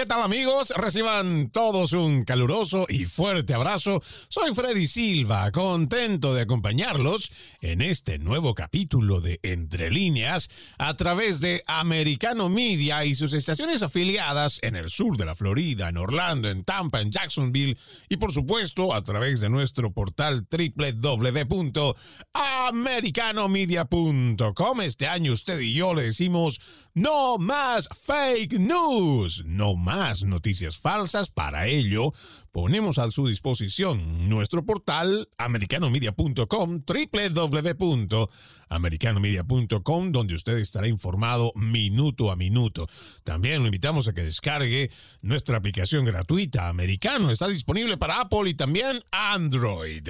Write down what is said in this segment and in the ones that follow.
¿Qué tal amigos? Reciban todos un caluroso y fuerte abrazo. Soy Freddy Silva, contento de acompañarlos en este nuevo capítulo de Entre líneas a través de Americano Media y sus estaciones afiliadas en el sur de la Florida, en Orlando, en Tampa, en Jacksonville y por supuesto a través de nuestro portal www.americanomedia.com. Este año usted y yo le decimos no más fake news, no más más noticias falsas. Para ello, ponemos a su disposición nuestro portal americanomedia.com, www.americanomedia.com, donde usted estará informado minuto a minuto. También lo invitamos a que descargue nuestra aplicación gratuita americano. Está disponible para Apple y también Android.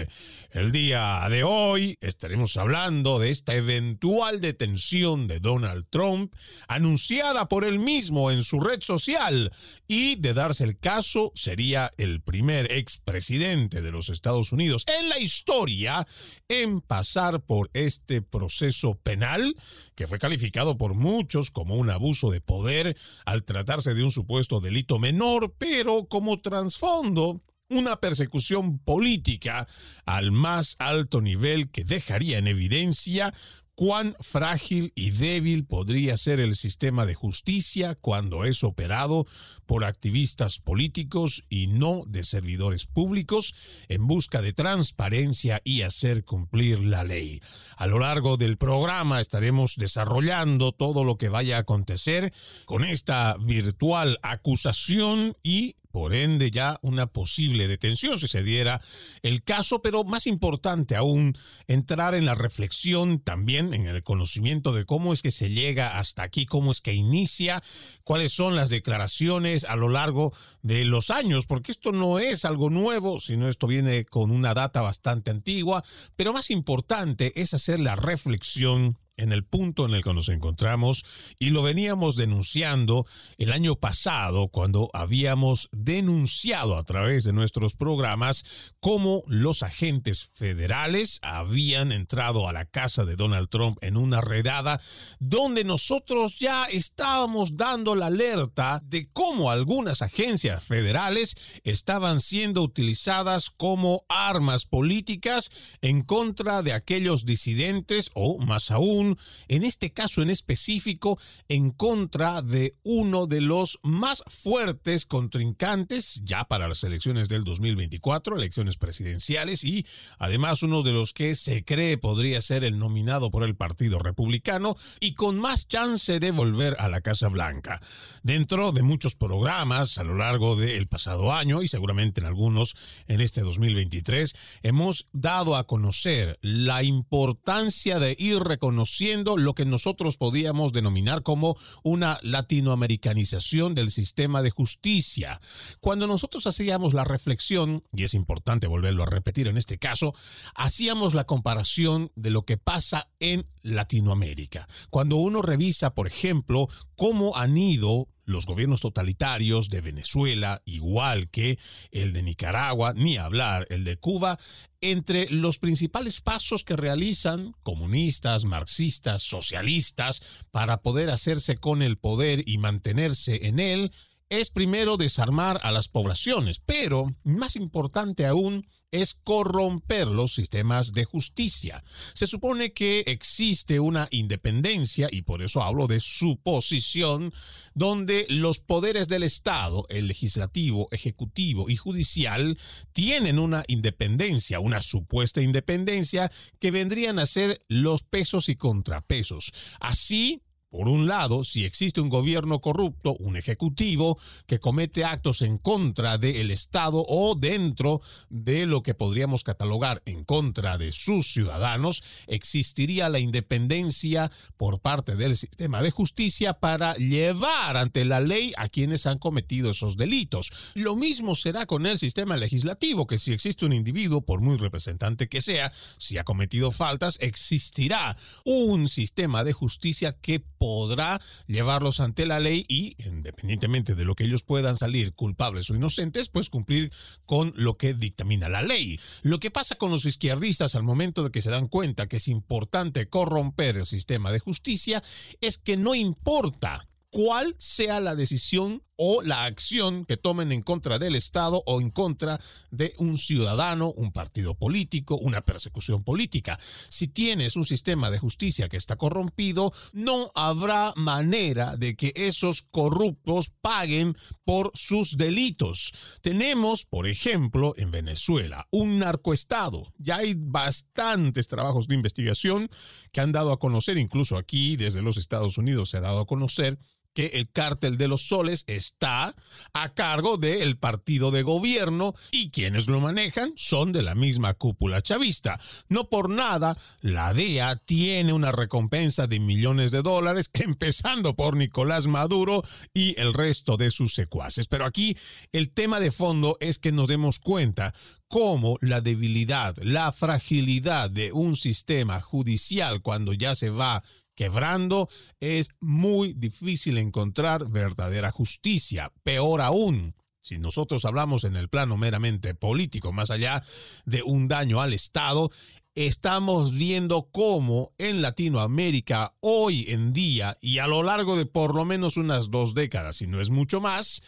El día de hoy estaremos hablando de esta eventual detención de Donald Trump anunciada por él mismo en su red social y de darse el caso sería el primer expresidente de los Estados Unidos en la historia en pasar por este proceso penal que fue calificado por muchos como un abuso de poder al tratarse de un supuesto delito menor, pero como trasfondo una persecución política al más alto nivel que dejaría en evidencia cuán frágil y débil podría ser el sistema de justicia cuando es operado por activistas políticos y no de servidores públicos en busca de transparencia y hacer cumplir la ley. A lo largo del programa estaremos desarrollando todo lo que vaya a acontecer con esta virtual acusación y por ende ya una posible detención si se diera el caso, pero más importante aún, entrar en la reflexión también, en el conocimiento de cómo es que se llega hasta aquí, cómo es que inicia, cuáles son las declaraciones a lo largo de los años, porque esto no es algo nuevo, sino esto viene con una data bastante antigua, pero más importante es hacer la reflexión en el punto en el que nos encontramos y lo veníamos denunciando el año pasado cuando habíamos denunciado a través de nuestros programas cómo los agentes federales habían entrado a la casa de Donald Trump en una redada donde nosotros ya estábamos dando la alerta de cómo algunas agencias federales estaban siendo utilizadas como armas políticas en contra de aquellos disidentes o más aún en este caso en específico, en contra de uno de los más fuertes contrincantes ya para las elecciones del 2024, elecciones presidenciales, y además uno de los que se cree podría ser el nominado por el Partido Republicano y con más chance de volver a la Casa Blanca. Dentro de muchos programas a lo largo del pasado año y seguramente en algunos en este 2023, hemos dado a conocer la importancia de ir reconociendo lo que nosotros podíamos denominar como una latinoamericanización del sistema de justicia. Cuando nosotros hacíamos la reflexión, y es importante volverlo a repetir en este caso, hacíamos la comparación de lo que pasa en Latinoamérica. Cuando uno revisa, por ejemplo, cómo han ido los gobiernos totalitarios de Venezuela, igual que el de Nicaragua, ni hablar el de Cuba, entre los principales pasos que realizan comunistas, marxistas, socialistas para poder hacerse con el poder y mantenerse en él, es primero desarmar a las poblaciones, pero más importante aún es corromper los sistemas de justicia. Se supone que existe una independencia, y por eso hablo de suposición, donde los poderes del Estado, el legislativo, ejecutivo y judicial, tienen una independencia, una supuesta independencia, que vendrían a ser los pesos y contrapesos. Así, por un lado, si existe un gobierno corrupto, un ejecutivo que comete actos en contra del Estado o dentro de lo que podríamos catalogar en contra de sus ciudadanos, existiría la independencia por parte del sistema de justicia para llevar ante la ley a quienes han cometido esos delitos. Lo mismo será con el sistema legislativo, que si existe un individuo, por muy representante que sea, si ha cometido faltas, existirá un sistema de justicia que podrá llevarlos ante la ley y, independientemente de lo que ellos puedan salir culpables o inocentes, pues cumplir con lo que dictamina la ley. Lo que pasa con los izquierdistas al momento de que se dan cuenta que es importante corromper el sistema de justicia es que no importa cuál sea la decisión o la acción que tomen en contra del Estado o en contra de un ciudadano, un partido político, una persecución política. Si tienes un sistema de justicia que está corrompido, no habrá manera de que esos corruptos paguen por sus delitos. Tenemos, por ejemplo, en Venezuela, un narcoestado. Ya hay bastantes trabajos de investigación que han dado a conocer, incluso aquí desde los Estados Unidos se ha dado a conocer que el cártel de los soles está a cargo del partido de gobierno y quienes lo manejan son de la misma cúpula chavista. No por nada, la DEA tiene una recompensa de millones de dólares, empezando por Nicolás Maduro y el resto de sus secuaces. Pero aquí el tema de fondo es que nos demos cuenta cómo la debilidad, la fragilidad de un sistema judicial cuando ya se va quebrando, es muy difícil encontrar verdadera justicia. Peor aún, si nosotros hablamos en el plano meramente político, más allá de un daño al Estado, estamos viendo cómo en Latinoamérica hoy en día y a lo largo de por lo menos unas dos décadas, si no es mucho más,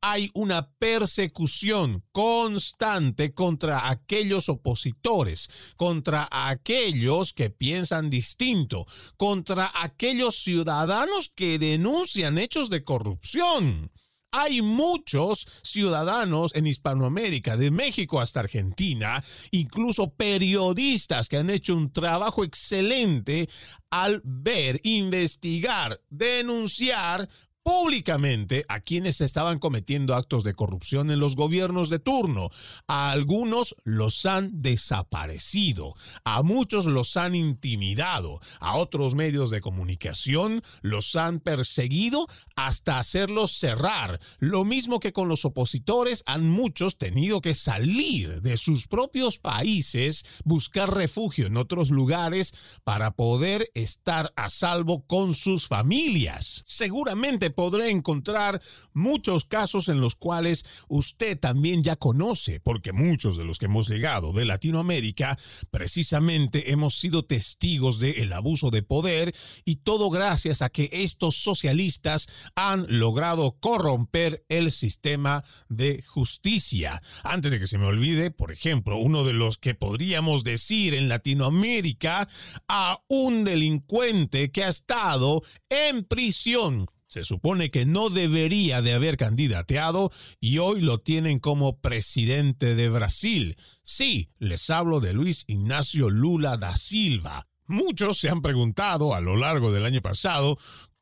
hay una persecución constante contra aquellos opositores, contra aquellos que piensan distinto, contra aquellos ciudadanos que denuncian hechos de corrupción. Hay muchos ciudadanos en Hispanoamérica, de México hasta Argentina, incluso periodistas que han hecho un trabajo excelente al ver, investigar, denunciar públicamente a quienes estaban cometiendo actos de corrupción en los gobiernos de turno. A algunos los han desaparecido, a muchos los han intimidado, a otros medios de comunicación los han perseguido hasta hacerlos cerrar. Lo mismo que con los opositores, han muchos tenido que salir de sus propios países, buscar refugio en otros lugares para poder estar a salvo con sus familias. Seguramente podré encontrar muchos casos en los cuales usted también ya conoce, porque muchos de los que hemos llegado de Latinoamérica precisamente hemos sido testigos del abuso de poder y todo gracias a que estos socialistas han logrado corromper el sistema de justicia. Antes de que se me olvide, por ejemplo, uno de los que podríamos decir en Latinoamérica a un delincuente que ha estado en prisión se supone que no debería de haber candidateado y hoy lo tienen como presidente de Brasil. Sí, les hablo de Luis Ignacio Lula da Silva. Muchos se han preguntado a lo largo del año pasado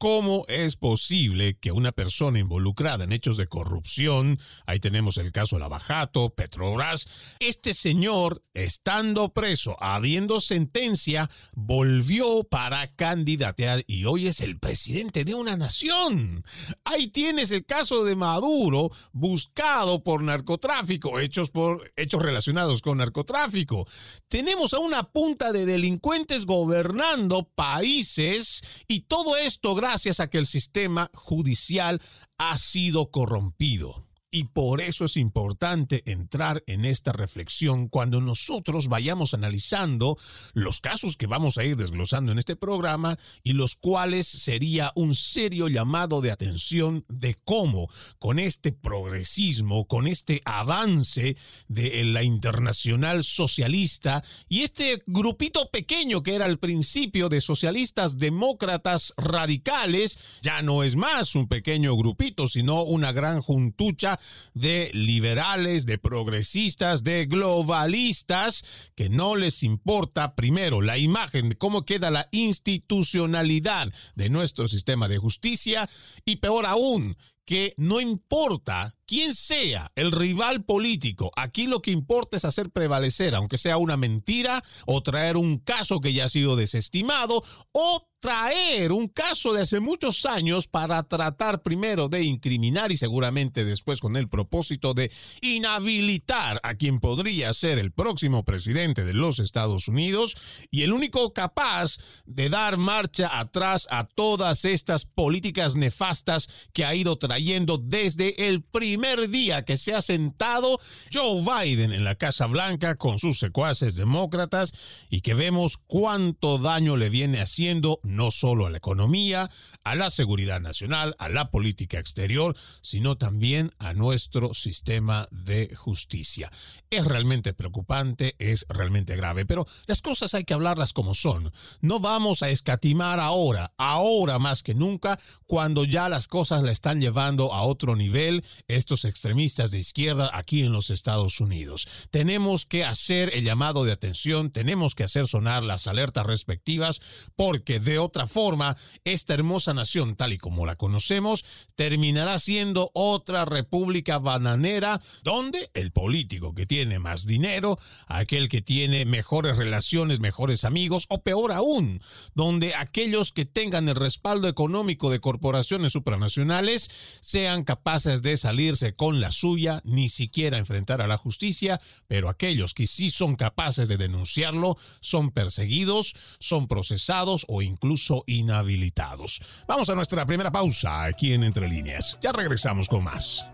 ¿Cómo es posible que una persona involucrada en hechos de corrupción, ahí tenemos el caso Lavajato, Petrobras, este señor, estando preso, habiendo sentencia, volvió para candidatear y hoy es el presidente de una nación? Ahí tienes el caso de Maduro, buscado por narcotráfico, hechos, por, hechos relacionados con narcotráfico. Tenemos a una punta de delincuentes gobernando países y todo esto gracias gracias a que el sistema judicial ha sido corrompido. Y por eso es importante entrar en esta reflexión cuando nosotros vayamos analizando los casos que vamos a ir desglosando en este programa y los cuales sería un serio llamado de atención de cómo con este progresismo, con este avance de la internacional socialista y este grupito pequeño que era al principio de socialistas demócratas radicales, ya no es más un pequeño grupito, sino una gran juntucha de liberales, de progresistas, de globalistas, que no les importa primero la imagen de cómo queda la institucionalidad de nuestro sistema de justicia y peor aún, que no importa quién sea el rival político, aquí lo que importa es hacer prevalecer, aunque sea una mentira, o traer un caso que ya ha sido desestimado, o traer un caso de hace muchos años para tratar primero de incriminar y seguramente después con el propósito de inhabilitar a quien podría ser el próximo presidente de los Estados Unidos y el único capaz de dar marcha atrás a todas estas políticas nefastas que ha ido trayendo trayendo desde el primer día que se ha sentado Joe Biden en la Casa Blanca con sus secuaces demócratas y que vemos cuánto daño le viene haciendo no solo a la economía, a la seguridad nacional, a la política exterior, sino también a nuestro sistema de justicia. Es realmente preocupante, es realmente grave, pero las cosas hay que hablarlas como son. No vamos a escatimar ahora, ahora más que nunca, cuando ya las cosas la están llevando a otro nivel estos extremistas de izquierda aquí en los Estados Unidos. Tenemos que hacer el llamado de atención, tenemos que hacer sonar las alertas respectivas, porque de otra forma, esta hermosa nación, tal y como la conocemos, terminará siendo otra república bananera, donde el político que tiene más dinero, aquel que tiene mejores relaciones, mejores amigos, o peor aún, donde aquellos que tengan el respaldo económico de corporaciones supranacionales sean capaces de salirse con la suya, ni siquiera enfrentar a la justicia, pero aquellos que sí son capaces de denunciarlo son perseguidos, son procesados o incluso inhabilitados. Vamos a nuestra primera pausa aquí en Entre Líneas. Ya regresamos con más.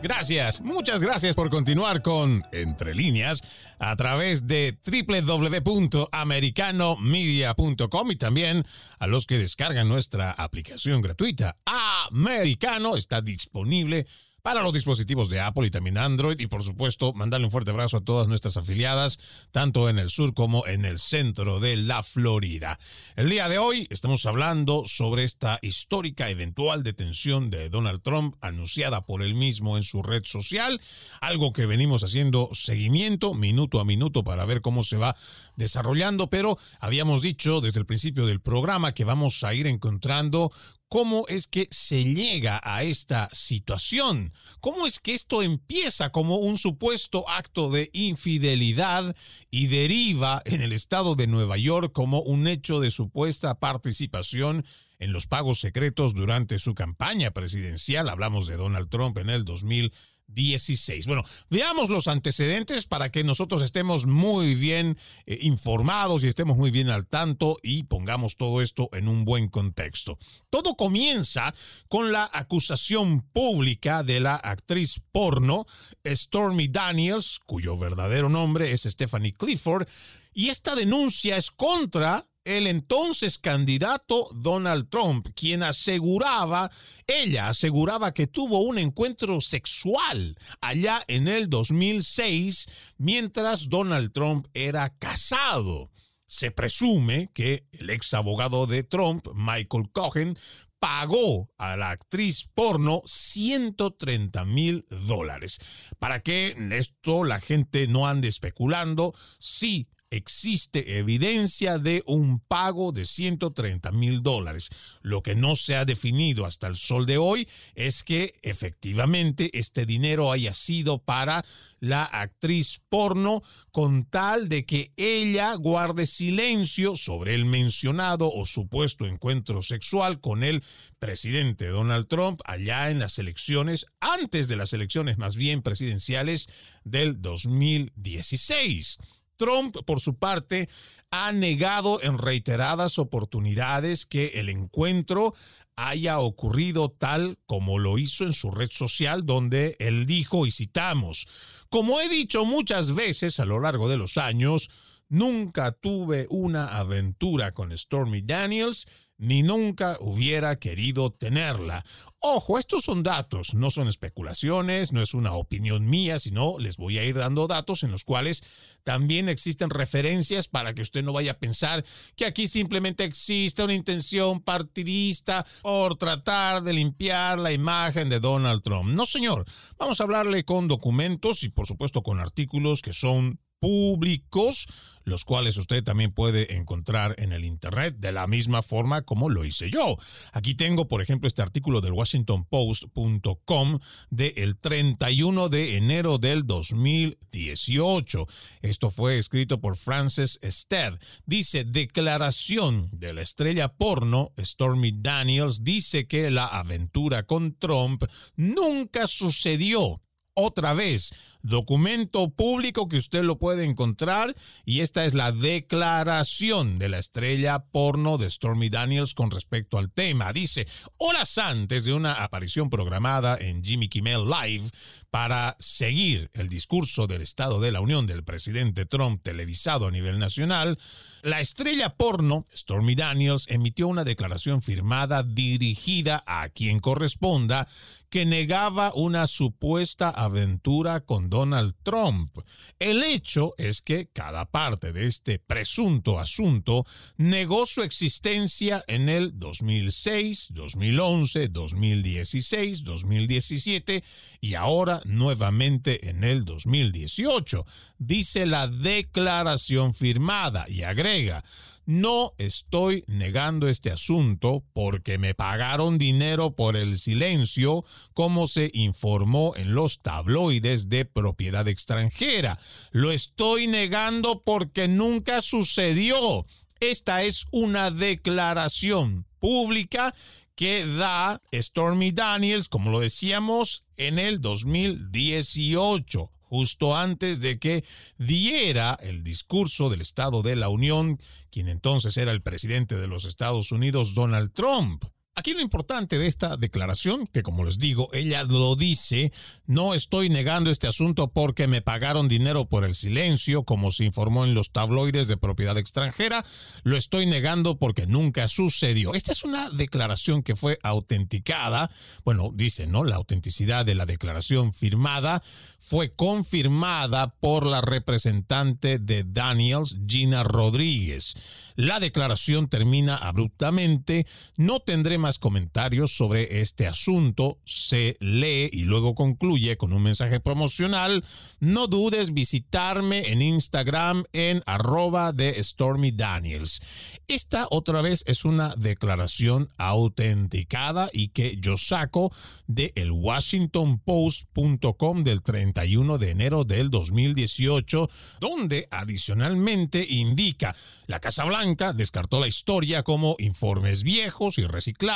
Gracias, muchas gracias por continuar con Entre líneas a través de www.americanomedia.com y también a los que descargan nuestra aplicación gratuita. Americano está disponible para los dispositivos de Apple y también Android. Y por supuesto, mandarle un fuerte abrazo a todas nuestras afiliadas, tanto en el sur como en el centro de la Florida. El día de hoy estamos hablando sobre esta histórica eventual detención de Donald Trump anunciada por él mismo en su red social, algo que venimos haciendo seguimiento minuto a minuto para ver cómo se va desarrollando, pero habíamos dicho desde el principio del programa que vamos a ir encontrando cómo es que se llega a esta situación, cómo es que esto empieza como un supuesto acto de infidelidad y deriva en el estado de Nueva York como un hecho de supuesta participación en los pagos secretos durante su campaña presidencial. Hablamos de Donald Trump en el 2000 16. Bueno, veamos los antecedentes para que nosotros estemos muy bien eh, informados y estemos muy bien al tanto y pongamos todo esto en un buen contexto. Todo comienza con la acusación pública de la actriz porno Stormy Daniels, cuyo verdadero nombre es Stephanie Clifford, y esta denuncia es contra el entonces candidato Donald Trump, quien aseguraba, ella aseguraba que tuvo un encuentro sexual allá en el 2006 mientras Donald Trump era casado. Se presume que el ex abogado de Trump, Michael Cohen, pagó a la actriz porno 130 mil dólares. Para que esto la gente no ande especulando, sí existe evidencia de un pago de 130 mil dólares. Lo que no se ha definido hasta el sol de hoy es que efectivamente este dinero haya sido para la actriz porno con tal de que ella guarde silencio sobre el mencionado o supuesto encuentro sexual con el presidente Donald Trump allá en las elecciones, antes de las elecciones más bien presidenciales del 2016. Trump, por su parte, ha negado en reiteradas oportunidades que el encuentro haya ocurrido tal como lo hizo en su red social, donde él dijo, y citamos, como he dicho muchas veces a lo largo de los años, nunca tuve una aventura con Stormy Daniels, ni nunca hubiera querido tenerla. Ojo, estos son datos, no son especulaciones, no es una opinión mía, sino les voy a ir dando datos en los cuales también existen referencias para que usted no vaya a pensar que aquí simplemente existe una intención partidista por tratar de limpiar la imagen de Donald Trump. No, señor, vamos a hablarle con documentos y por supuesto con artículos que son públicos, los cuales usted también puede encontrar en el Internet de la misma forma como lo hice yo. Aquí tengo, por ejemplo, este artículo del WashingtonPost.com del 31 de enero del 2018. Esto fue escrito por Frances Stead. Dice, declaración de la estrella porno Stormy Daniels dice que la aventura con Trump nunca sucedió otra vez, documento público que usted lo puede encontrar y esta es la declaración de la estrella porno de Stormy Daniels con respecto al tema. Dice, horas antes de una aparición programada en Jimmy Kimmel Live para seguir el discurso del Estado de la Unión del presidente Trump televisado a nivel nacional, la estrella porno Stormy Daniels emitió una declaración firmada dirigida a quien corresponda que negaba una supuesta aventura con Donald Trump. El hecho es que cada parte de este presunto asunto negó su existencia en el 2006, 2011, 2016, 2017 y ahora nuevamente en el 2018, dice la declaración firmada y agrega, no estoy negando este asunto porque me pagaron dinero por el silencio, como se informó en los tabloides de propiedad extranjera. Lo estoy negando porque nunca sucedió. Esta es una declaración pública que da Stormy Daniels, como lo decíamos, en el 2018 justo antes de que diera el discurso del Estado de la Unión, quien entonces era el presidente de los Estados Unidos, Donald Trump. Aquí lo importante de esta declaración, que como les digo, ella lo dice, no estoy negando este asunto porque me pagaron dinero por el silencio, como se informó en los tabloides de propiedad extranjera, lo estoy negando porque nunca sucedió. Esta es una declaración que fue autenticada, bueno, dice, ¿no? La autenticidad de la declaración firmada fue confirmada por la representante de Daniels, Gina Rodríguez. La declaración termina abruptamente, no tendré más comentarios sobre este asunto, se lee y luego concluye con un mensaje promocional. No dudes visitarme en Instagram en arroba de Stormy Daniels. Esta otra vez es una declaración autenticada y que yo saco de el washingtonpost.com del 30 de enero del 2018, donde adicionalmente indica la Casa Blanca descartó la historia como informes viejos y reciclados.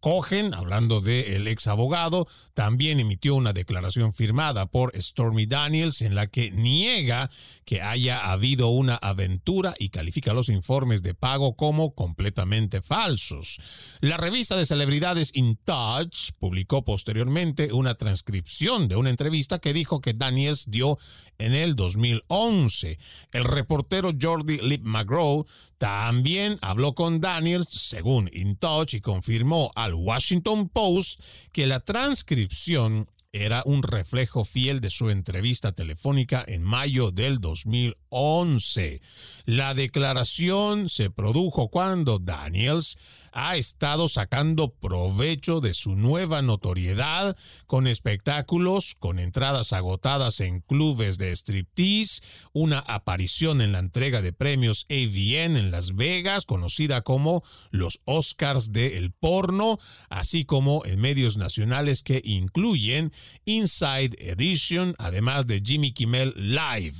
Cohen, hablando del ex abogado, también emitió una declaración firmada por Stormy Daniels en la que niega que haya habido una aventura y califica los informes de pago como completamente falsos. La revista de celebridades In Touch publicó posteriormente una transcripción de una entrevista que dijo que Daniels dio en el 2011. El reportero Jordi Lip McGraw también habló con Daniels, según InTouch, y confirmó al Washington Post que la transcripción era un reflejo fiel de su entrevista telefónica en mayo del 2011. La declaración se produjo cuando Daniels ha estado sacando provecho de su nueva notoriedad con espectáculos, con entradas agotadas en clubes de striptease, una aparición en la entrega de premios AVN en Las Vegas, conocida como los Oscars del porno, así como en medios nacionales que incluyen Inside Edition, además de Jimmy Kimmel Live.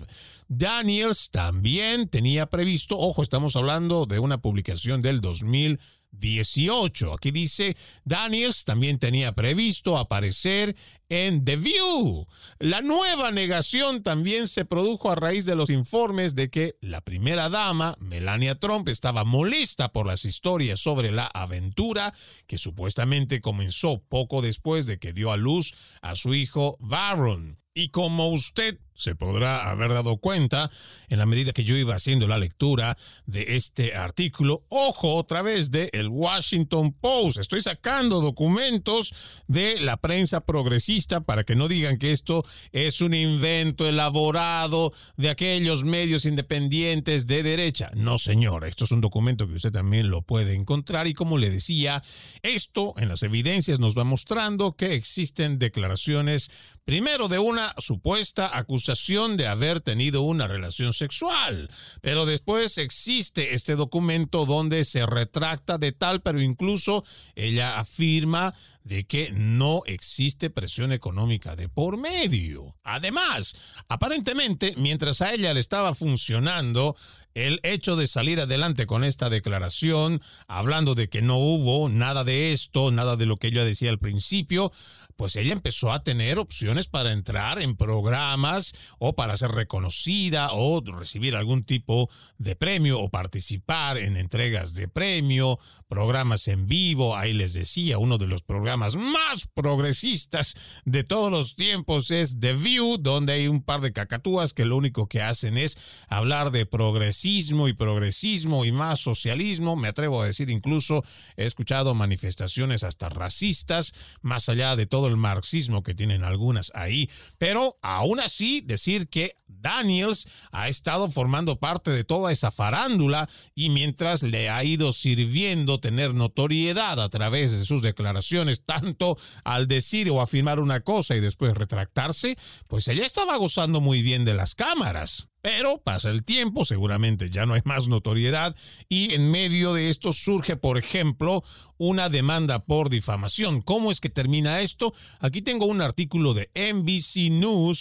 Daniels también tenía previsto, ojo, estamos hablando de una publicación del 2000 18. Aquí dice, Daniels también tenía previsto aparecer en The View. La nueva negación también se produjo a raíz de los informes de que la primera dama, Melania Trump, estaba molesta por las historias sobre la aventura que supuestamente comenzó poco después de que dio a luz a su hijo Baron. Y como usted se podrá haber dado cuenta en la medida que yo iba haciendo la lectura de este artículo. Ojo otra vez de el Washington Post. Estoy sacando documentos de la prensa progresista para que no digan que esto es un invento elaborado de aquellos medios independientes de derecha. No, señor, esto es un documento que usted también lo puede encontrar y como le decía, esto en las evidencias nos va mostrando que existen declaraciones primero de una supuesta acusación de haber tenido una relación sexual. Pero después existe este documento donde se retracta de tal, pero incluso ella afirma de que no existe presión económica de por medio. Además, aparentemente, mientras a ella le estaba funcionando el hecho de salir adelante con esta declaración, hablando de que no hubo nada de esto, nada de lo que ella decía al principio, pues ella empezó a tener opciones para entrar en programas o para ser reconocida o recibir algún tipo de premio o participar en entregas de premio, programas en vivo. Ahí les decía, uno de los más progresistas de todos los tiempos es The View, donde hay un par de cacatúas que lo único que hacen es hablar de progresismo y progresismo y más socialismo. Me atrevo a decir incluso, he escuchado manifestaciones hasta racistas, más allá de todo el marxismo que tienen algunas ahí. Pero aún así, decir que Daniels ha estado formando parte de toda esa farándula y mientras le ha ido sirviendo tener notoriedad a través de sus declaraciones, tanto al decir o afirmar una cosa y después retractarse, pues ella estaba gozando muy bien de las cámaras. Pero pasa el tiempo, seguramente ya no hay más notoriedad y en medio de esto surge, por ejemplo, una demanda por difamación. ¿Cómo es que termina esto? Aquí tengo un artículo de NBCnews.com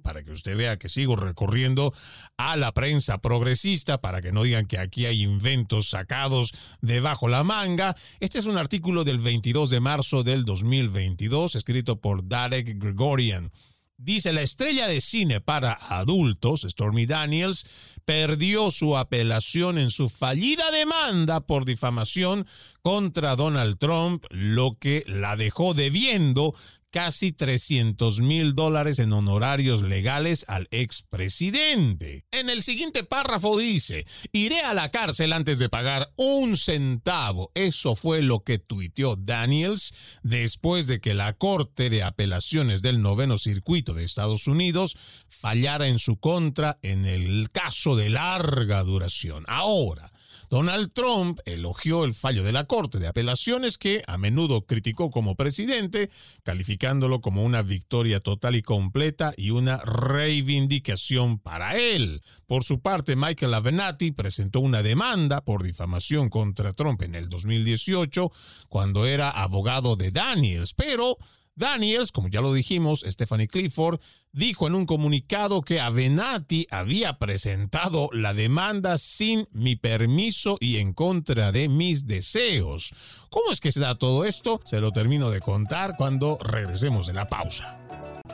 para que usted vea que sigo recorriendo a la prensa progresista para que no digan que aquí hay inventos sacados debajo la manga. Este es un artículo del 22 de marzo del 2022 escrito por Darek Gregorian. Dice, la estrella de cine para adultos, Stormy Daniels, perdió su apelación en su fallida demanda por difamación contra Donald Trump, lo que la dejó debiendo casi 300 mil dólares en honorarios legales al expresidente. En el siguiente párrafo dice, iré a la cárcel antes de pagar un centavo. Eso fue lo que tuiteó Daniels después de que la Corte de Apelaciones del Noveno Circuito de Estados Unidos fallara en su contra en el caso de larga duración. Ahora, Donald Trump elogió el fallo de la Corte de Apelaciones que a menudo criticó como presidente, calificándolo como una victoria total y completa y una reivindicación para él. Por su parte, Michael Avenatti presentó una demanda por difamación contra Trump en el 2018 cuando era abogado de Daniels, pero Daniels, como ya lo dijimos, Stephanie Clifford, dijo en un comunicado que Avenatti había presentado la demanda sin mi permiso y en contra de mis deseos. ¿Cómo es que se da todo esto? Se lo termino de contar cuando regresemos de la pausa.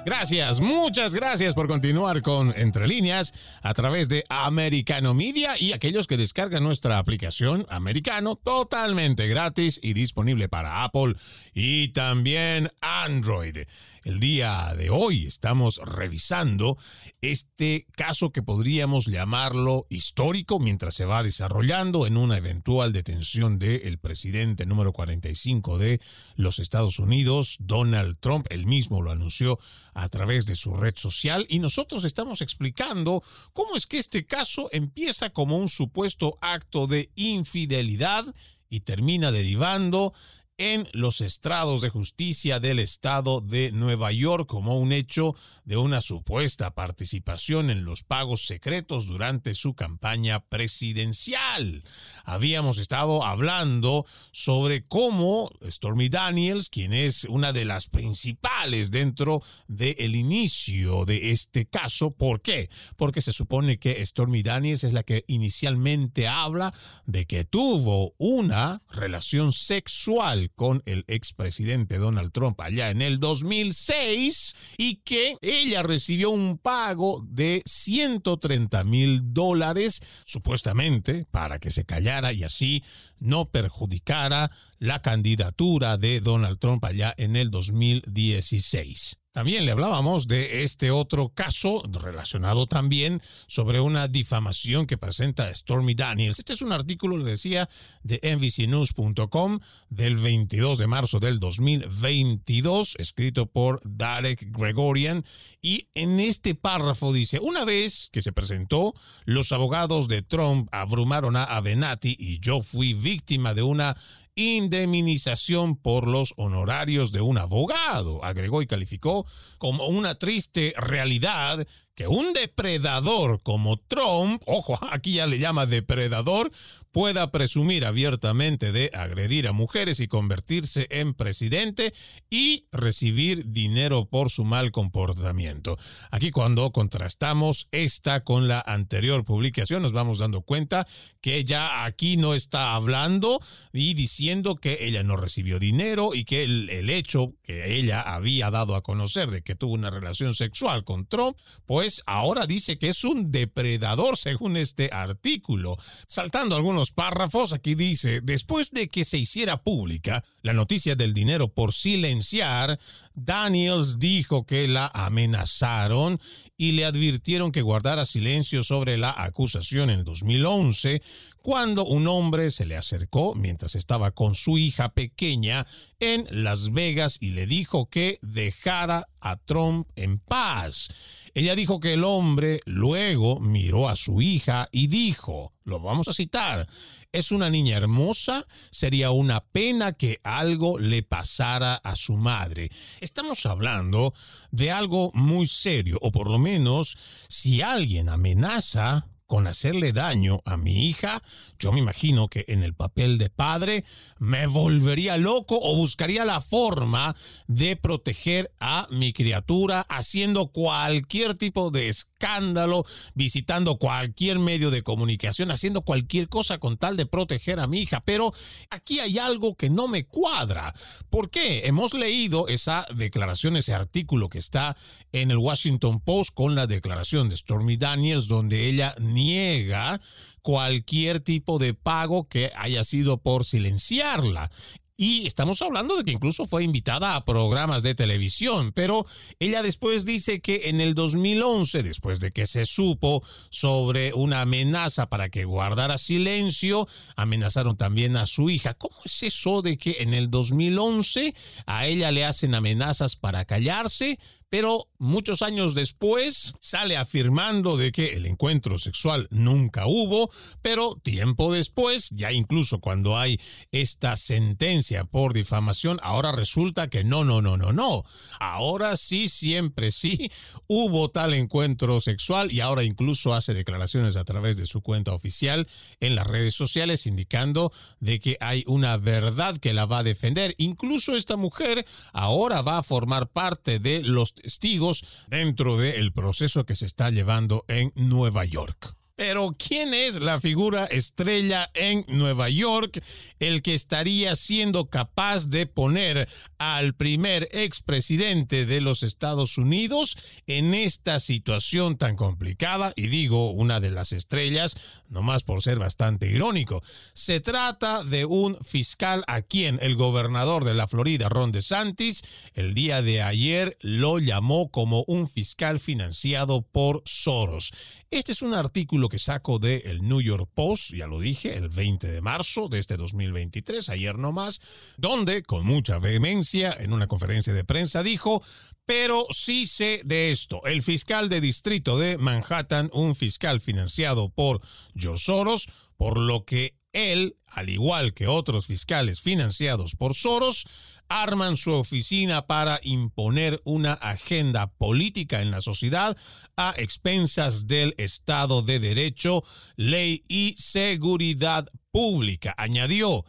Gracias, muchas gracias por continuar con Entre Líneas a través de Americano Media y aquellos que descargan nuestra aplicación Americano totalmente gratis y disponible para Apple y también Android. El día de hoy estamos revisando este caso que podríamos llamarlo histórico mientras se va desarrollando en una eventual detención del presidente número 45 de los Estados Unidos, Donald Trump. Él mismo lo anunció a través de su red social y nosotros estamos explicando cómo es que este caso empieza como un supuesto acto de infidelidad y termina derivando en los estrados de justicia del estado de Nueva York como un hecho de una supuesta participación en los pagos secretos durante su campaña presidencial. Habíamos estado hablando sobre cómo Stormy Daniels, quien es una de las principales dentro del inicio de este caso, ¿por qué? Porque se supone que Stormy Daniels es la que inicialmente habla de que tuvo una relación sexual con el expresidente Donald Trump allá en el 2006 y que ella recibió un pago de 130 mil dólares supuestamente para que se callara y así no perjudicara la candidatura de Donald Trump allá en el 2016. También le hablábamos de este otro caso relacionado también sobre una difamación que presenta Stormy Daniels. Este es un artículo, le decía, de NBCnews.com del 22 de marzo del 2022, escrito por Darek Gregorian. Y en este párrafo dice, una vez que se presentó, los abogados de Trump abrumaron a Avenatti y yo fui víctima de una indemnización por los honorarios de un abogado, agregó y calificó como una triste realidad que un depredador como Trump, ojo, aquí ya le llama depredador, pueda presumir abiertamente de agredir a mujeres y convertirse en presidente y recibir dinero por su mal comportamiento. Aquí cuando contrastamos esta con la anterior publicación nos vamos dando cuenta que ella aquí no está hablando y diciendo que ella no recibió dinero y que el, el hecho que ella había dado a conocer de que tuvo una relación sexual con Trump, pues ahora dice que es un depredador según este artículo. Saltando algunos párrafos, aquí dice, después de que se hiciera pública la noticia del dinero por silenciar, Daniels dijo que la amenazaron y le advirtieron que guardara silencio sobre la acusación en 2011, cuando un hombre se le acercó mientras estaba con su hija pequeña en Las Vegas y le dijo que dejara a Trump en paz. Ella dijo que el hombre luego miró a su hija y dijo, lo vamos a citar, es una niña hermosa, sería una pena que algo le pasara a su madre. Estamos hablando de algo muy serio, o por lo menos si alguien amenaza con hacerle daño a mi hija, yo me imagino que en el papel de padre me volvería loco o buscaría la forma de proteger a mi criatura haciendo cualquier tipo de escándalo, visitando cualquier medio de comunicación, haciendo cualquier cosa con tal de proteger a mi hija. Pero aquí hay algo que no me cuadra. ¿Por qué? Hemos leído esa declaración, ese artículo que está en el Washington Post con la declaración de Stormy Daniels, donde ella niega cualquier tipo de pago que haya sido por silenciarla. Y estamos hablando de que incluso fue invitada a programas de televisión, pero ella después dice que en el 2011, después de que se supo sobre una amenaza para que guardara silencio, amenazaron también a su hija. ¿Cómo es eso de que en el 2011 a ella le hacen amenazas para callarse, pero muchos años después sale afirmando de que el encuentro sexual nunca hubo, pero tiempo después, ya incluso cuando hay esta sentencia por difamación, ahora resulta que no, no, no, no, no. Ahora sí, siempre sí, hubo tal encuentro sexual y ahora incluso hace declaraciones a través de su cuenta oficial en las redes sociales indicando de que hay una verdad que la va a defender. Incluso esta mujer ahora va a formar parte de los testigos dentro del proceso que se está llevando en Nueva York. Pero ¿quién es la figura estrella en Nueva York? El que estaría siendo capaz de poner al primer expresidente de los Estados Unidos en esta situación tan complicada. Y digo una de las estrellas, nomás por ser bastante irónico. Se trata de un fiscal a quien el gobernador de la Florida, Ron DeSantis, el día de ayer lo llamó como un fiscal financiado por Soros. Este es un artículo que saco de el New York Post, ya lo dije, el 20 de marzo de este 2023, ayer nomás, donde con mucha vehemencia en una conferencia de prensa dijo, pero sí sé de esto. El fiscal de distrito de Manhattan, un fiscal financiado por George Soros, por lo que él, al igual que otros fiscales financiados por Soros, arman su oficina para imponer una agenda política en la sociedad a expensas del Estado de Derecho, ley y seguridad pública. Añadió,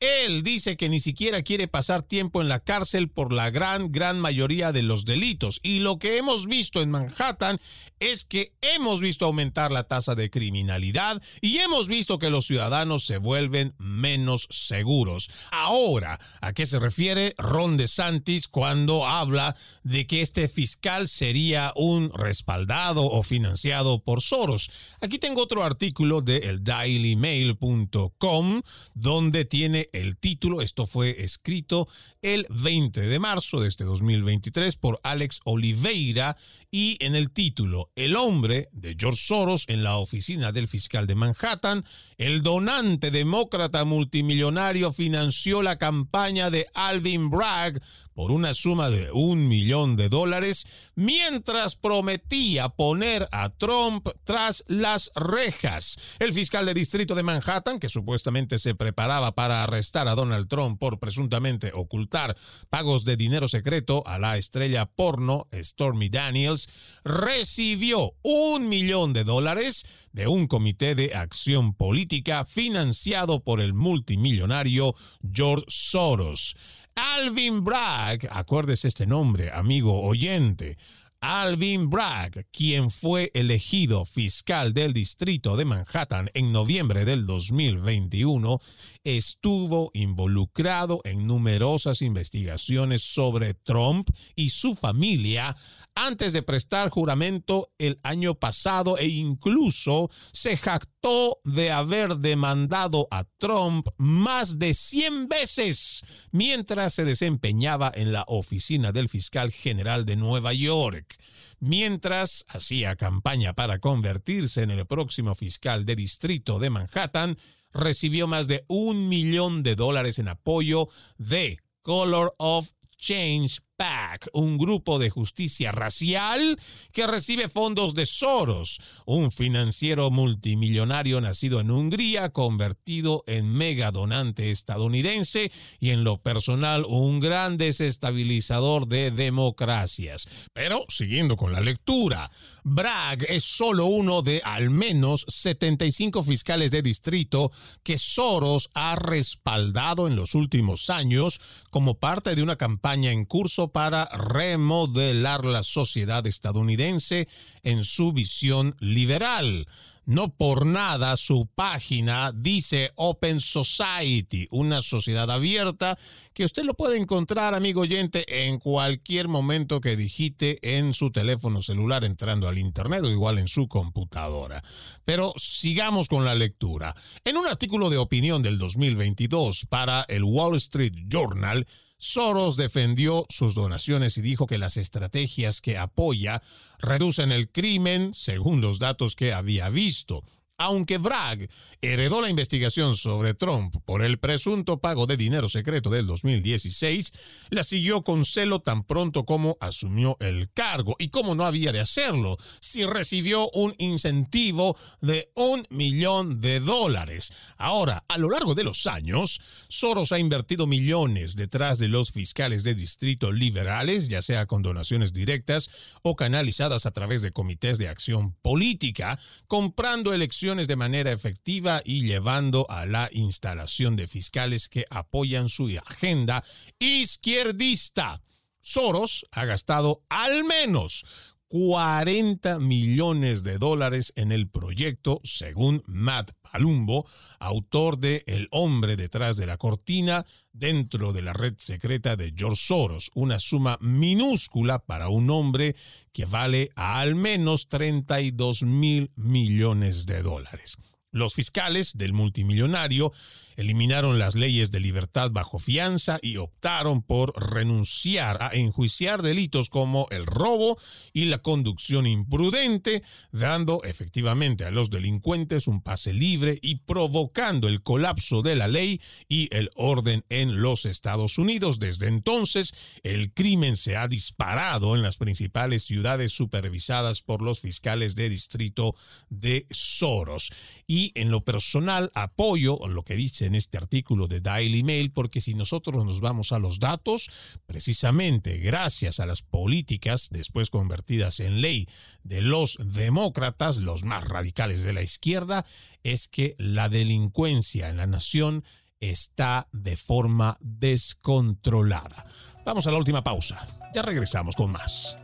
él dice que ni siquiera quiere pasar tiempo en la cárcel por la gran, gran mayoría de los delitos. Y lo que hemos visto en Manhattan es que hemos visto aumentar la tasa de criminalidad y hemos visto que los ciudadanos se vuelven menos seguros. Ahora, ¿a qué se refiere Ron DeSantis cuando habla de que este fiscal sería un respaldado o financiado por Soros? Aquí tengo otro artículo de el dailymail.com donde tiene el título. Esto fue escrito el 20 de marzo de este 2023 por Alex Oliveira y en el título, El hombre de George Soros en la oficina del fiscal de Manhattan, el donante demócrata multimillonario financió la campaña de Alvin Bragg por una suma de un millón de dólares mientras prometía poner a Trump tras las rejas. El fiscal de distrito de Manhattan, que supuestamente se preparaba para arrestar a Donald Trump por presuntamente ocultar pagos de dinero secreto a la estrella porno Stormy Daniels, recibió un millón de dólares de un comité de acción política financiado por el multimillonario George Soros. Alvin Bragg, acuérdese este nombre, amigo oyente, Alvin Bragg, quien fue elegido fiscal del distrito de Manhattan en noviembre del 2021, estuvo involucrado en numerosas investigaciones sobre Trump y su familia antes de prestar juramento el año pasado e incluso se jactó de haber demandado a Trump más de 100 veces mientras se desempeñaba en la oficina del fiscal general de Nueva York. Mientras hacía campaña para convertirse en el próximo fiscal de distrito de Manhattan, recibió más de un millón de dólares en apoyo de Color of Change PAC, un grupo de justicia racial que recibe fondos de Soros, un financiero multimillonario nacido en Hungría, convertido en mega donante estadounidense y en lo personal un gran desestabilizador de democracias. Pero siguiendo con la lectura, Bragg es solo uno de al menos 75 fiscales de distrito que Soros ha respaldado en los últimos años como parte de una campaña en curso para remodelar la sociedad estadounidense en su visión liberal. No por nada su página dice Open Society, una sociedad abierta que usted lo puede encontrar, amigo oyente, en cualquier momento que digite en su teléfono celular entrando al Internet o igual en su computadora. Pero sigamos con la lectura. En un artículo de opinión del 2022 para el Wall Street Journal, Soros defendió sus donaciones y dijo que las estrategias que apoya reducen el crimen según los datos que había visto. Aunque Bragg heredó la investigación sobre Trump por el presunto pago de dinero secreto del 2016, la siguió con celo tan pronto como asumió el cargo. ¿Y cómo no había de hacerlo si recibió un incentivo de un millón de dólares? Ahora, a lo largo de los años, Soros ha invertido millones detrás de los fiscales de distrito liberales, ya sea con donaciones directas o canalizadas a través de comités de acción política, comprando elecciones de manera efectiva y llevando a la instalación de fiscales que apoyan su agenda izquierdista. Soros ha gastado al menos 40 millones de dólares en el proyecto, según Matt Palumbo, autor de El hombre detrás de la cortina, dentro de la red secreta de George Soros, una suma minúscula para un hombre que vale al menos 32 mil millones de dólares. Los fiscales del multimillonario eliminaron las leyes de libertad bajo fianza y optaron por renunciar a enjuiciar delitos como el robo y la conducción imprudente, dando efectivamente a los delincuentes un pase libre y provocando el colapso de la ley y el orden en los Estados Unidos. Desde entonces, el crimen se ha disparado en las principales ciudades supervisadas por los fiscales de distrito de Soros. Y en lo personal, apoyo lo que dice en este artículo de Daily Mail, porque si nosotros nos vamos a los datos, precisamente gracias a las políticas después convertidas en ley de los demócratas, los más radicales de la izquierda, es que la delincuencia en la nación está de forma descontrolada. Vamos a la última pausa. Ya regresamos con más.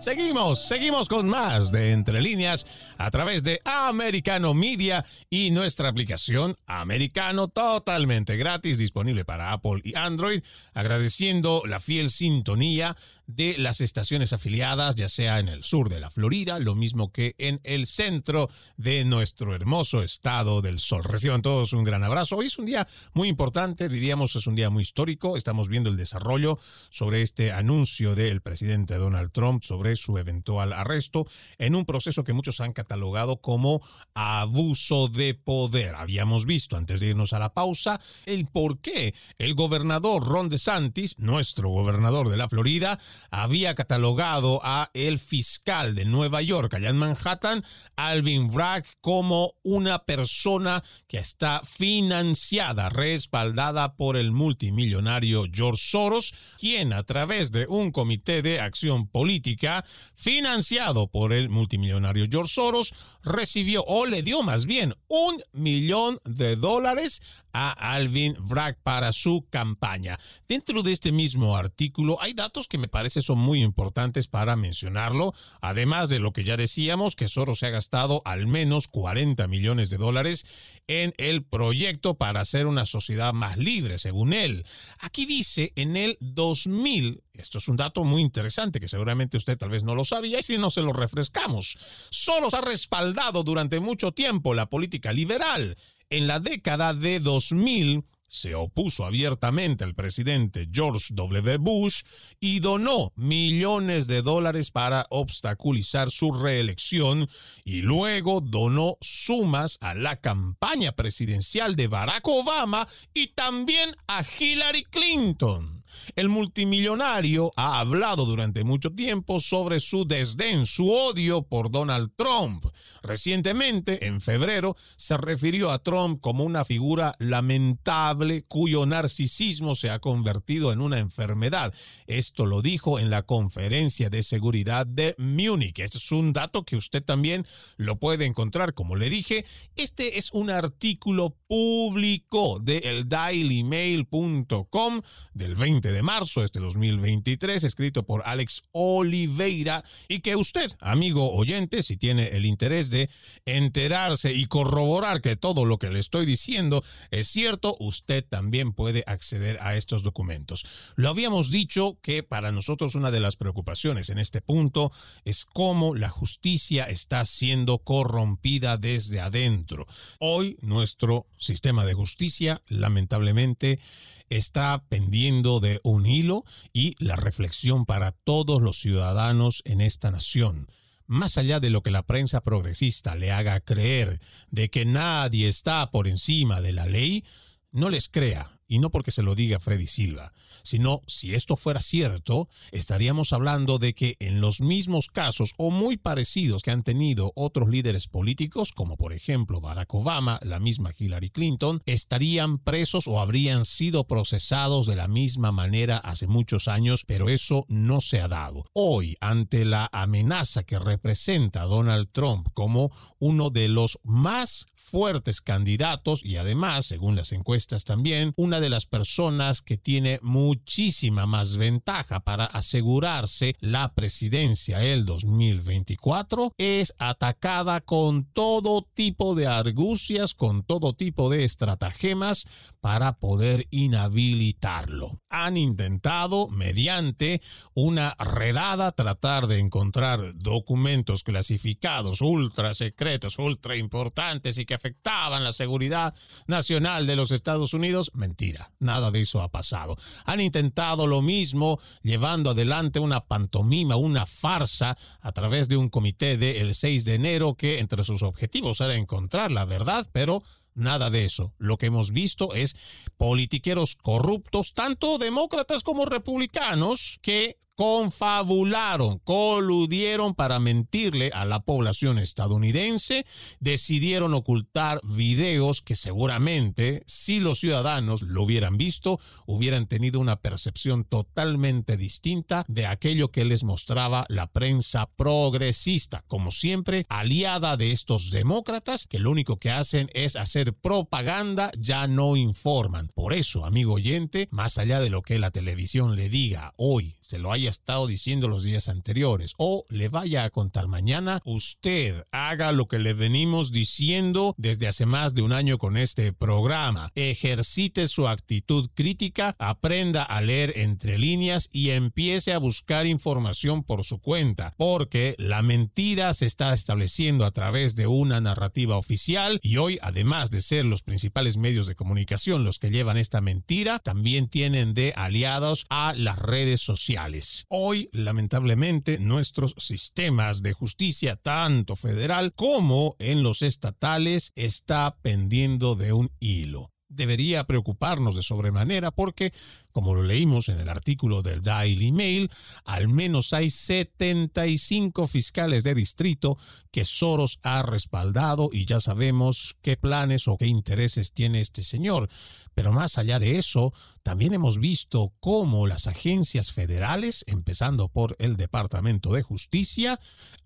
Seguimos, seguimos con más de Entre Líneas a través de Americano Media y nuestra aplicación Americano totalmente gratis disponible para Apple y Android, agradeciendo la fiel sintonía de las estaciones afiliadas, ya sea en el sur de la Florida, lo mismo que en el centro de nuestro hermoso estado del sol. Reciban todos un gran abrazo. Hoy es un día muy importante, diríamos es un día muy histórico. Estamos viendo el desarrollo sobre este anuncio del presidente Donald Trump sobre su eventual arresto en un proceso que muchos han catalogado como abuso de poder. Habíamos visto antes de irnos a la pausa el por qué el gobernador Ron DeSantis, nuestro gobernador de la Florida, había catalogado a el fiscal de Nueva York, allá en Manhattan, Alvin Bragg, como una persona que está financiada, respaldada por el multimillonario George Soros, quien a través de un comité de acción política financiado por el multimillonario George Soros, recibió o le dio más bien un millón de dólares a Alvin Bragg para su campaña. Dentro de este mismo artículo hay datos que me son muy importantes para mencionarlo, además de lo que ya decíamos, que Soros se ha gastado al menos 40 millones de dólares en el proyecto para hacer una sociedad más libre, según él. Aquí dice en el 2000, esto es un dato muy interesante que seguramente usted tal vez no lo sabía y si no se lo refrescamos, Soros ha respaldado durante mucho tiempo la política liberal. En la década de 2000, se opuso abiertamente al presidente George W. Bush y donó millones de dólares para obstaculizar su reelección y luego donó sumas a la campaña presidencial de Barack Obama y también a Hillary Clinton. El multimillonario ha hablado durante mucho tiempo sobre su desdén, su odio por Donald Trump. Recientemente, en febrero, se refirió a Trump como una figura lamentable cuyo narcisismo se ha convertido en una enfermedad. Esto lo dijo en la conferencia de seguridad de Múnich. Este es un dato que usted también lo puede encontrar. Como le dije, este es un artículo público de eldailymail.com del 20 de marzo de este 2023, escrito por Alex Oliveira, y que usted, amigo oyente, si tiene el interés de enterarse y corroborar que todo lo que le estoy diciendo es cierto, usted también puede acceder a estos documentos. Lo habíamos dicho que para nosotros una de las preocupaciones en este punto es cómo la justicia está siendo corrompida desde adentro. Hoy nuestro sistema de justicia, lamentablemente, está pendiendo de un hilo y la reflexión para todos los ciudadanos en esta nación. Más allá de lo que la prensa progresista le haga creer de que nadie está por encima de la ley, no les crea y no porque se lo diga Freddy Silva, sino si esto fuera cierto, estaríamos hablando de que en los mismos casos o muy parecidos que han tenido otros líderes políticos, como por ejemplo Barack Obama, la misma Hillary Clinton, estarían presos o habrían sido procesados de la misma manera hace muchos años, pero eso no se ha dado. Hoy, ante la amenaza que representa Donald Trump como uno de los más fuertes candidatos y además, según las encuestas también, una de las personas que tiene muchísima más ventaja para asegurarse la presidencia el 2024 es atacada con todo tipo de argucias, con todo tipo de estratagemas para poder inhabilitarlo. Han intentado mediante una redada tratar de encontrar documentos clasificados ultra secretos, ultra importantes y que afectaban la seguridad nacional de los Estados Unidos. Mentira, nada de eso ha pasado. Han intentado lo mismo llevando adelante una pantomima, una farsa a través de un comité del 6 de enero que entre sus objetivos era encontrar la verdad, pero Nada de eso. Lo que hemos visto es politiqueros corruptos, tanto demócratas como republicanos, que confabularon, coludieron para mentirle a la población estadounidense, decidieron ocultar videos que seguramente si los ciudadanos lo hubieran visto, hubieran tenido una percepción totalmente distinta de aquello que les mostraba la prensa progresista, como siempre aliada de estos demócratas que lo único que hacen es hacer propaganda, ya no informan. Por eso, amigo oyente, más allá de lo que la televisión le diga hoy, se lo haya estado diciendo los días anteriores o le vaya a contar mañana, usted haga lo que le venimos diciendo desde hace más de un año con este programa. Ejercite su actitud crítica, aprenda a leer entre líneas y empiece a buscar información por su cuenta, porque la mentira se está estableciendo a través de una narrativa oficial y hoy, además de ser los principales medios de comunicación los que llevan esta mentira, también tienen de aliados a las redes sociales Hoy, lamentablemente, nuestros sistemas de justicia, tanto federal como en los estatales, está pendiendo de un hilo debería preocuparnos de sobremanera porque, como lo leímos en el artículo del Daily Mail, al menos hay 75 fiscales de distrito que Soros ha respaldado y ya sabemos qué planes o qué intereses tiene este señor. Pero más allá de eso, también hemos visto cómo las agencias federales, empezando por el Departamento de Justicia,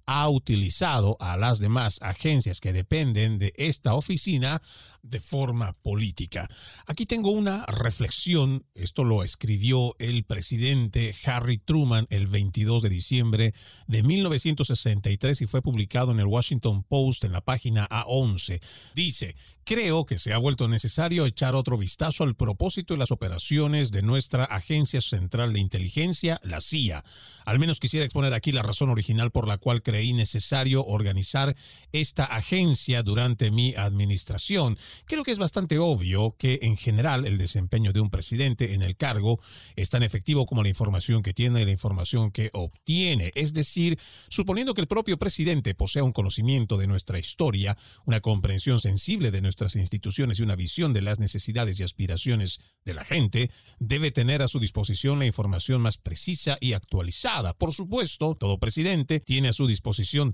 ha utilizado a las demás agencias que dependen de esta oficina de forma política. Aquí tengo una reflexión, esto lo escribió el presidente Harry Truman el 22 de diciembre de 1963 y fue publicado en el Washington Post en la página A11. Dice, creo que se ha vuelto necesario echar otro vistazo al propósito y las operaciones de nuestra Agencia Central de Inteligencia, la CIA. Al menos quisiera exponer aquí la razón original por la cual creí necesario organizar esta agencia durante mi administración. Creo que es bastante obvio que en general el desempeño de un presidente en el cargo es tan efectivo como la información que tiene y la información que obtiene. Es decir, suponiendo que el propio presidente posea un conocimiento de nuestra historia, una comprensión sensible de nuestras instituciones y una visión de las necesidades y aspiraciones de la gente, debe tener a su disposición la información más precisa y actualizada. Por supuesto, todo presidente tiene a su disposición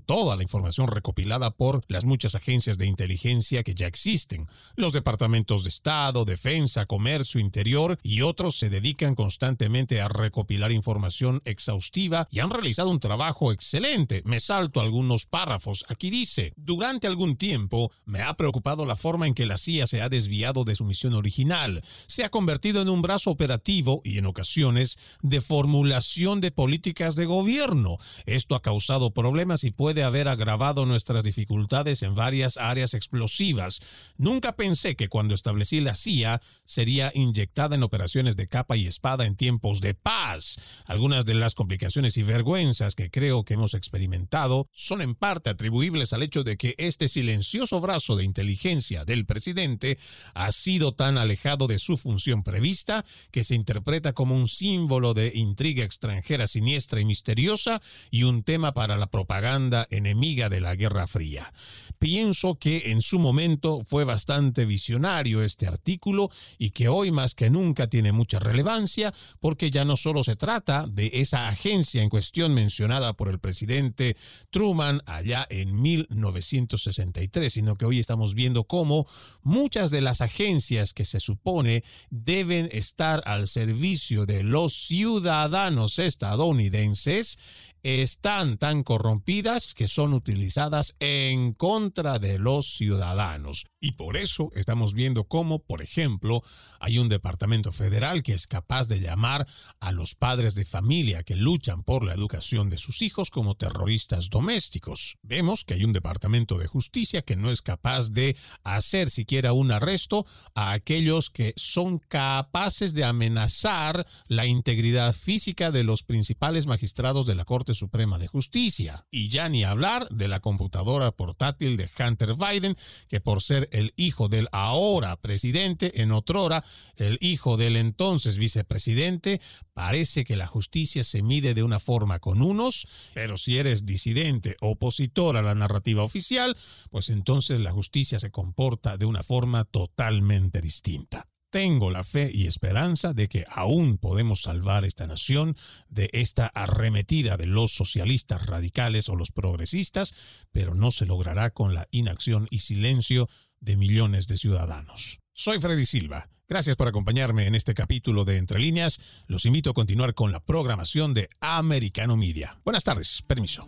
toda la información recopilada por las muchas agencias de inteligencia que ya existen. Los departamentos de Estado, Defensa, Comercio, Interior y otros se dedican constantemente a recopilar información exhaustiva y han realizado un trabajo excelente. Me salto algunos párrafos. Aquí dice, durante algún tiempo me ha preocupado la forma en que la CIA se ha desviado de su misión original. Se ha convertido en un brazo operativo y en ocasiones de formulación de políticas de gobierno. Esto ha causado problemas y puede haber agravado nuestras dificultades en varias áreas explosivas. Nunca pensé que cuando establecí la CIA sería inyectada en operaciones de capa y espada en tiempos de paz. Algunas de las complicaciones y vergüenzas que creo que hemos experimentado son en parte atribuibles al hecho de que este silencioso brazo de inteligencia del presidente ha sido tan alejado de su función prevista que se interpreta como un símbolo de intriga extranjera siniestra y misteriosa y un tema para la propaganda propaganda enemiga de la Guerra Fría. Pienso que en su momento fue bastante visionario este artículo y que hoy más que nunca tiene mucha relevancia porque ya no solo se trata de esa agencia en cuestión mencionada por el presidente Truman allá en 1963, sino que hoy estamos viendo cómo muchas de las agencias que se supone deben estar al servicio de los ciudadanos estadounidenses están tan corrompidas que son utilizadas en contra de los ciudadanos. Y por eso estamos viendo cómo, por ejemplo, hay un departamento federal que es capaz de llamar a los padres de familia que luchan por la educación de sus hijos como terroristas domésticos. Vemos que hay un departamento de justicia que no es capaz de hacer siquiera un arresto a aquellos que son capaces de amenazar la integridad física de los principales magistrados de la Corte Suprema de Justicia. Y ya ni hablar de la computadora portátil de Hunter Biden, que por ser el hijo del ahora presidente, en otrora el hijo del entonces vicepresidente, parece que la justicia se mide de una forma con unos, pero si eres disidente, opositor a la narrativa oficial, pues entonces la justicia se comporta de una forma totalmente distinta. Tengo la fe y esperanza de que aún podemos salvar esta nación de esta arremetida de los socialistas radicales o los progresistas, pero no se logrará con la inacción y silencio de millones de ciudadanos. Soy Freddy Silva. Gracias por acompañarme en este capítulo de Entre líneas. Los invito a continuar con la programación de Americano Media. Buenas tardes. Permiso.